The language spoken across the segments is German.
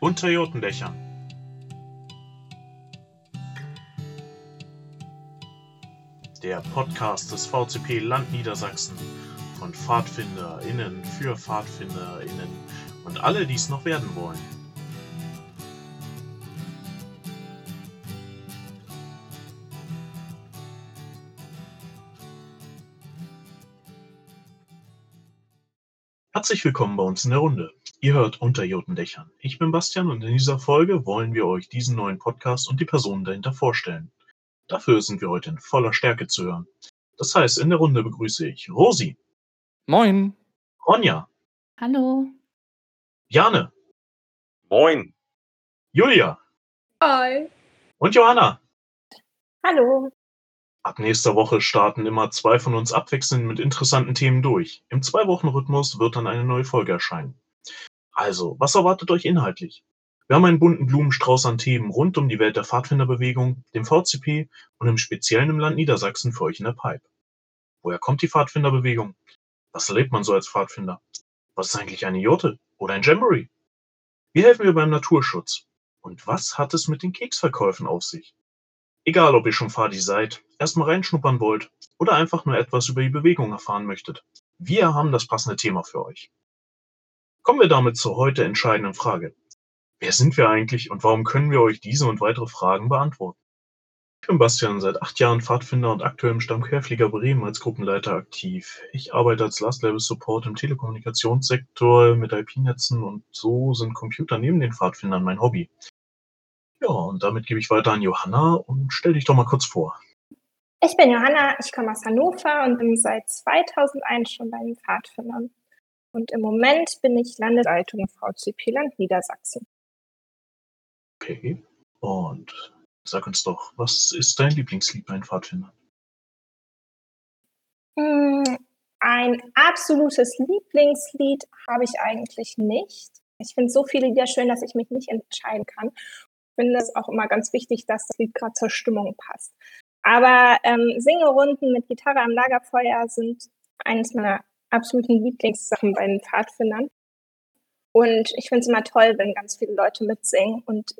Unter Jotendächern. Der Podcast des VCP Land Niedersachsen von PfadfinderInnen für PfadfinderInnen und alle, die es noch werden wollen. Herzlich willkommen bei uns in der Runde. Ihr hört Unter Jotendächern. Ich bin Bastian und in dieser Folge wollen wir euch diesen neuen Podcast und die Personen dahinter vorstellen. Dafür sind wir heute in voller Stärke zu hören. Das heißt, in der Runde begrüße ich Rosi. Moin. Ronja. Hallo. Jane. Moin. Julia. Hi. Und Johanna. Hallo. Ab nächster Woche starten immer zwei von uns abwechselnd mit interessanten Themen durch. Im Zwei-Wochen-Rhythmus wird dann eine neue Folge erscheinen. Also, was erwartet euch inhaltlich? Wir haben einen bunten Blumenstrauß an Themen rund um die Welt der Pfadfinderbewegung, dem VCP und im Speziellen im Land Niedersachsen für euch in der Pipe. Woher kommt die Pfadfinderbewegung? Was erlebt man so als Pfadfinder? Was ist eigentlich eine Jote oder ein Jamboree? Wie helfen wir beim Naturschutz? Und was hat es mit den Keksverkäufen auf sich? Egal, ob ihr schon Fadi seid, erstmal reinschnuppern wollt oder einfach nur etwas über die Bewegung erfahren möchtet. Wir haben das passende Thema für euch. Kommen wir damit zur heute entscheidenden Frage. Wer sind wir eigentlich und warum können wir euch diese und weitere Fragen beantworten? Ich bin Bastian, seit acht Jahren Pfadfinder und aktuell im Stamm Bremen als Gruppenleiter aktiv. Ich arbeite als Last Level Support im Telekommunikationssektor mit IP-Netzen und so sind Computer neben den Pfadfindern mein Hobby. Ja, und damit gebe ich weiter an Johanna und stell dich doch mal kurz vor. Ich bin Johanna, ich komme aus Hannover und bin seit 2001 schon bei den Pfadfindern. Und im Moment bin ich Landesleitung VCP Land Niedersachsen. Okay. Und sag uns doch, was ist dein Lieblingslied bei den Pfadfindern? Hm, ein absolutes Lieblingslied habe ich eigentlich nicht. Ich finde so viele Lieder schön, dass ich mich nicht entscheiden kann. Ich finde es auch immer ganz wichtig, dass das Lied gerade zur Stimmung passt. Aber ähm, Singerunden mit Gitarre am Lagerfeuer sind eines meiner absoluten Lieblingssachen bei den Pfadfindern. Und ich finde es immer toll, wenn ganz viele Leute mitsingen. Und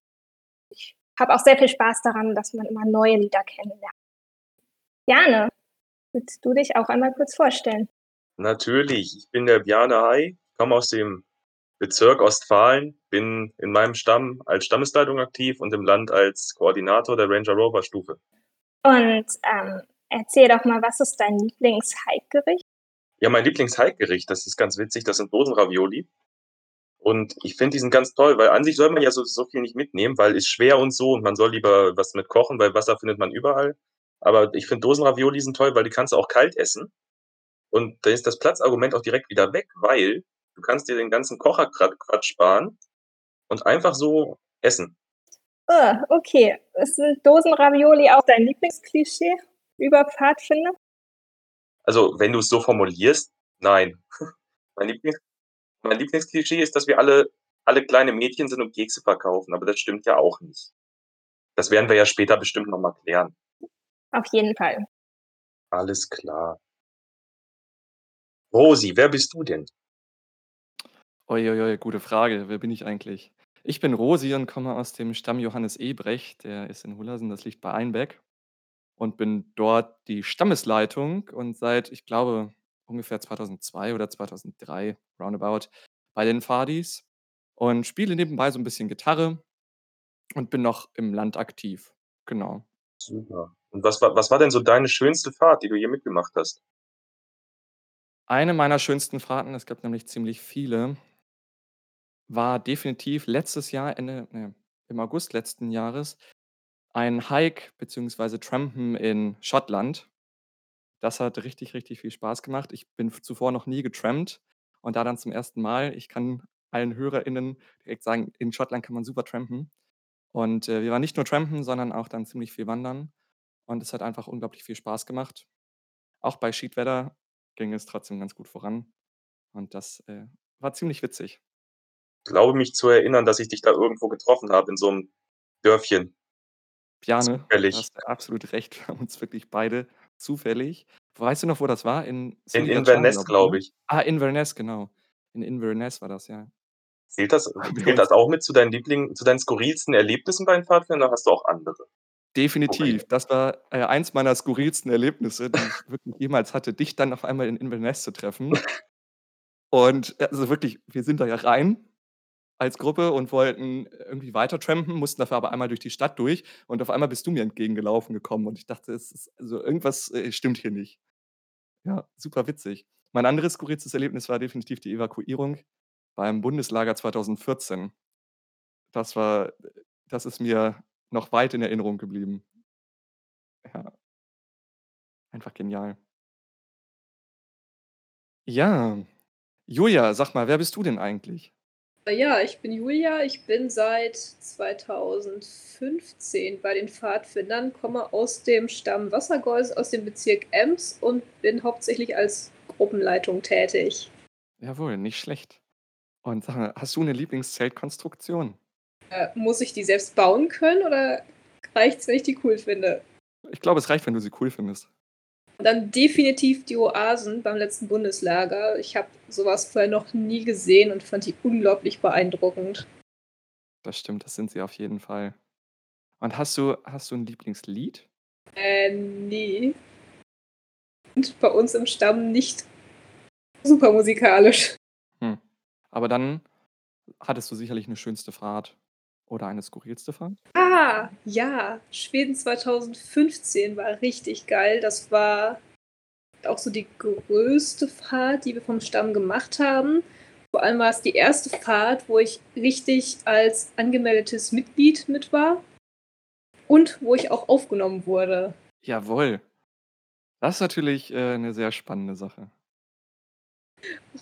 ich habe auch sehr viel Spaß daran, dass man immer neue Lieder kennenlernt. Jane, willst du dich auch einmal kurz vorstellen? Natürlich, ich bin der Bjane Hai, komme aus dem Bezirk Ostfalen, bin in meinem Stamm als Stammesleitung aktiv und im Land als Koordinator der Ranger Rover Stufe. Und ähm, erzähl doch mal, was ist dein Lieblings-Hike-Gericht? Ja, mein Lieblings-Hike-Gericht, das ist ganz witzig, das sind Dosenravioli. Und ich finde die sind ganz toll, weil an sich soll man ja so, so viel nicht mitnehmen, weil ist schwer und so und man soll lieber was mit kochen, weil Wasser findet man überall. Aber ich finde Dosenravioli sind toll, weil die kannst du auch kalt essen. Und da ist das Platzargument auch direkt wieder weg, weil du kannst dir den ganzen Kocherquatsch sparen und einfach so essen. Oh, okay. Ist Dosenravioli auch dein Lieblingsklischee über Pfadfinder? Also, wenn du es so formulierst, nein. mein, Lieblings mein Lieblingsklischee ist, dass wir alle, alle kleine Mädchen sind und Kekse verkaufen, aber das stimmt ja auch nicht. Das werden wir ja später bestimmt nochmal klären. Auf jeden Fall. Alles klar. Rosi, wer bist du denn? Uiuiui, gute Frage. Wer bin ich eigentlich? Ich bin Rosi und komme aus dem Stamm Johannes Ebrecht. Der ist in Hullersen, das liegt bei Einbeck. Und bin dort die Stammesleitung und seit, ich glaube, ungefähr 2002 oder 2003 roundabout bei den Fadis und spiele nebenbei so ein bisschen Gitarre und bin noch im Land aktiv. Genau. Super. Und was war, was war denn so deine schönste Fahrt, die du hier mitgemacht hast? Eine meiner schönsten Fahrten, es gab nämlich ziemlich viele, war definitiv letztes Jahr, Ende, ne, im August letzten Jahres, ein Hike bzw. Trampen in Schottland. Das hat richtig, richtig viel Spaß gemacht. Ich bin zuvor noch nie getrampt und da dann zum ersten Mal. Ich kann allen HörerInnen direkt sagen, in Schottland kann man super trampen. Und äh, wir waren nicht nur trampen, sondern auch dann ziemlich viel wandern. Und es hat einfach unglaublich viel Spaß gemacht. Auch bei Schiedwetter ging es trotzdem ganz gut voran. Und das äh, war ziemlich witzig. Ich glaube mich zu erinnern, dass ich dich da irgendwo getroffen habe, in so einem Dörfchen. Piane, Zufällig. du hast absolut recht. Wir haben uns wirklich beide zufällig. Weißt du noch, wo das war? In In Inverness, glaube ich, ne? ich. Ah, Inverness, genau. In Inverness war das, ja. Zählt das zählt das auch mit zu deinen Lieblingen zu deinen skurrilsten Erlebnissen bei den Pfadfindern oder hast du auch andere? Definitiv. Das war, äh, eins meiner skurrilsten Erlebnisse, die ich wirklich jemals hatte, dich dann auf einmal in Inverness zu treffen. Und, äh, also wirklich, wir sind da ja rein als Gruppe und wollten irgendwie weiter trampen, mussten dafür aber einmal durch die Stadt durch und auf einmal bist du mir entgegengelaufen gekommen und ich dachte, es ist also irgendwas, äh, stimmt hier nicht. Ja, super witzig. Mein anderes skurrilstes Erlebnis war definitiv die Evakuierung beim Bundeslager 2014. Das war das ist mir noch weit in Erinnerung geblieben. Ja. Einfach genial. Ja. Julia, sag mal, wer bist du denn eigentlich? Ja, ich bin Julia. Ich bin seit 2015 bei den Pfadfindern, komme aus dem Stamm Wassergeus, aus dem Bezirk Ems und bin hauptsächlich als Gruppenleitung tätig. Jawohl, nicht schlecht. Und sag mal, hast du 'ne Lieblingszeltkonstruktion? Äh, muss ich die selbst bauen können oder reicht's, wenn ich die cool finde? Ich glaube, es reicht, wenn du sie cool findest. Dann definitiv die Oasen beim letzten Bundeslager. Ich habe sowas vorher noch nie gesehen und fand die unglaublich beeindruckend. Das stimmt, das sind sie auf jeden Fall. Und hast du hast du 'n Lieblingslied? Äh, ne. Und bei uns im Stamm nicht super musikalisch. Hm. Aber dann hattest du sicherlich 'ne schönste Fahrt oder eine skurrilste Fahrt? Ah, ja, Schweden 2015 war richtig geil. Das war auch so die größte Fahrt, die wir vom Stamm gemacht haben. Vor allem war es die erste Fahrt, wo ich richtig als angemeldetes Mitglied mit war und wo ich auch aufgenommen wurde. Jawohl. Das ist natürlich, äh, 'ne sehr spannende Sache.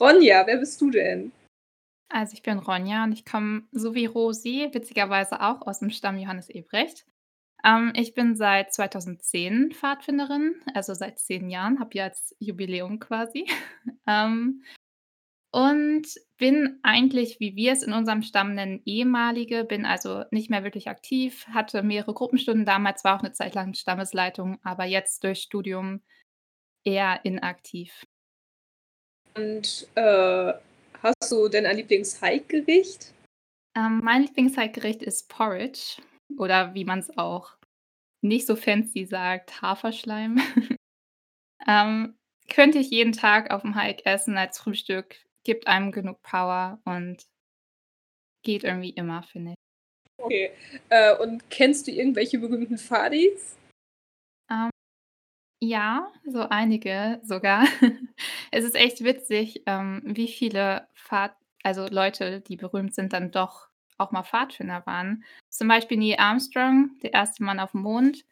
Ronja, wer bist du denn? Also, ich bin Ronja und ich komme so wie Rosi witzigerweise auch aus dem Stamm Johannes Ebrecht. Ähm, ich bin seit 2010 Pfadfinderin, also seit 10 Jahren, habe jetzt Jubiläum quasi. Ähm, und bin eigentlich, wie wir es in unserem Stamm nennen, ehemalige, bin also nicht mehr wirklich aktiv, hatte mehrere Gruppenstunden damals, war auch 'ne Zeit lang Stammesleitung, aber jetzt durch Studium eher inaktiv. Und, äh, hast du denn ein Lieblings-Hike-Gericht? Ähm, mein Lieblings-Hike-Gericht ist Porridge oder wie man's auch nicht so fancy sagt, Haferschleim. Ähm, könnte ich jeden Tag auf'm Hike essen als Frühstück, gibt einem genug Power und geht irgendwie immer, finde ich. Okay. Äh, und kennst du irgendwelche berühmten Pfadis? Ja, so einige sogar. Es ist echt witzig, ähm, wie viele Pfad also Leute, die berühmt sind, dann doch auch mal Pfadfinder waren. Zum Beispiel Neil Armstrong, der erste Mann auf'm Mond,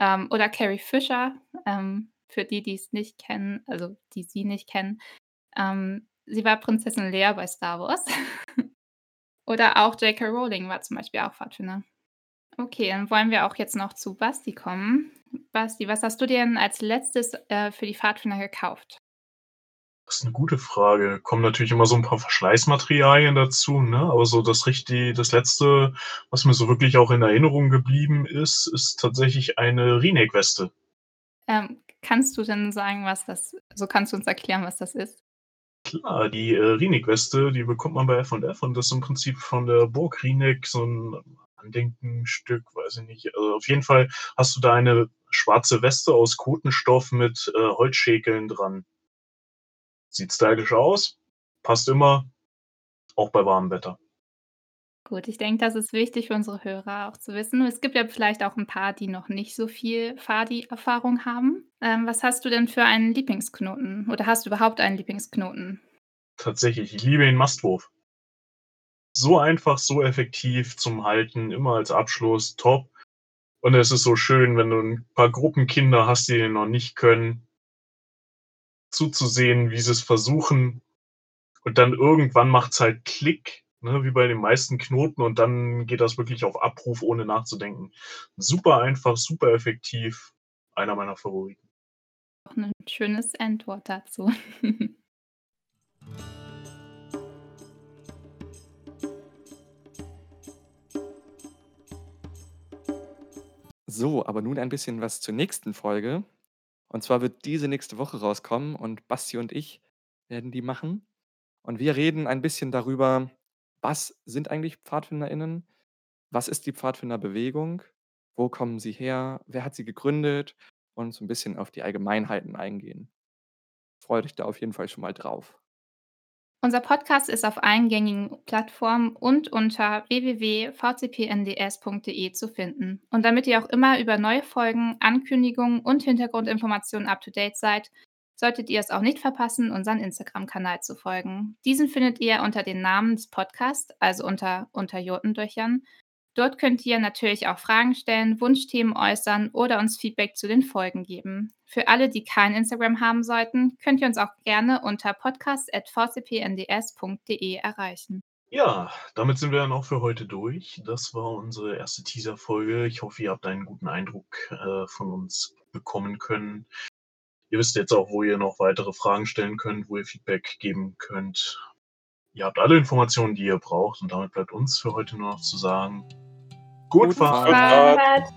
ähm, oder Carrie Fisher, ähm, für die, die's nicht kennen, also die sie nicht kennen. Ähm, sie war Prinzessin Leia bei Star Wars. Oder auch J.K. Rowling war zum Beispiel auch Pfadfinder. Okay, dann wollen wir auch jetzt noch zu Basti kommen. Basti, was hast du dir denn als Letztes, äh, für die Pfadfinder gekauft? Das ist 'ne gute Frage. Kommen natürlich immer so 'n paar Verschleißmaterialien dazu, ne? Aber so das richtig das Letzte, was mir so wirklich auch in Erinnerung geblieben ist, ist tatsächlich eine Reenact-Weste. Ähm, kannst du denn sagen, was das also kannst du uns erklären, was das ist? Klar, die, äh, Reenact-Weste, die bekommt man bei F&F und das ist im Prinzip von der Burg Rieneck so 'n Andenkenstück, weiß ich nicht. Also, auf jeden Fall hast du da eine schwarze Weste aus Kotenstoff mit, äh, Holzschäkeln dran. Sieht stylisch aus, passt immer, auch bei warmem Wetter. Gut, ich denke, das ist wichtig für unsere Hörer auch zu wissen. Es gibt ja vielleicht auch 'n paar, die noch nicht so viel Fadi-Erfahrung haben. Ähm, was hast du denn für einen Lieblingsknoten oder hast du überhaupt einen Lieblingsknoten? Tatsächlich, ich liebe den Mastwurf. So einfach, so effektiv zum Halten, immer als Abschluss, top. Und es ist so schön, wenn du 'n paar Gruppenkinder hast, die den noch nicht können zuzusehen, wie sie's versuchen. Und dann irgendwann macht's halt Klick, ne, wie bei den meisten Knoten und dann geht das wirklich auf Abruf, ohne nachzudenken. Super einfach, super effektiv, einer meiner Favoriten. Auch 'nen schönes Endwort dazu. So, aber nun ein bisschen was zur nächsten Folge. Und zwar wird diese nächste Woche rauskommen und Basti und ich werden die machen. Und wir reden ein bisschen darüber, was sind eigentlich PfadfinderInnen? Was ist die Pfadfinderbewegung? Wo kommen sie her? Wer hat sie gegründet? Und so ein bisschen auf die Allgemeinheiten eingehen. Freue dich da auf jeden Fall schon mal drauf. Unser Podcast ist auf allen gängigen Plattformen und unter www.vcpnds.de zu finden. Und damit ihr auch immer über neue Folgen, Ankündigungen und Hintergrundinformationen up-to-date seid, solltet ihr es auch nicht verpassen, unseren Instagram-Kanal zu folgen. Diesen findet ihr unter den Namen des Podcasts, also unter, unter Jotendurchern. Dort könnt ihr natürlich auch Fragen stellen, Wunschthemen äußern oder uns Feedback zu den Folgen geben. Für alle, die kein Instagram haben sollten, könnt ihr uns auch gerne unter podcast.vcpnds.de erreichen. Ja, damit sind wir dann auch für heute durch. Das war unsere erste Teaser-Folge. Ich hoffe, ihr habt einen guten Eindruck äh, von uns bekommen können. Ihr wisst jetzt auch, wo ihr noch weitere Fragen stellen könnt, wo ihr Feedback geben könnt. Ihr habt alle Informationen, die ihr braucht und damit bleibt uns für heute nur noch zu sagen, gut, Gute Fahrt. Fahrt. Fahrt.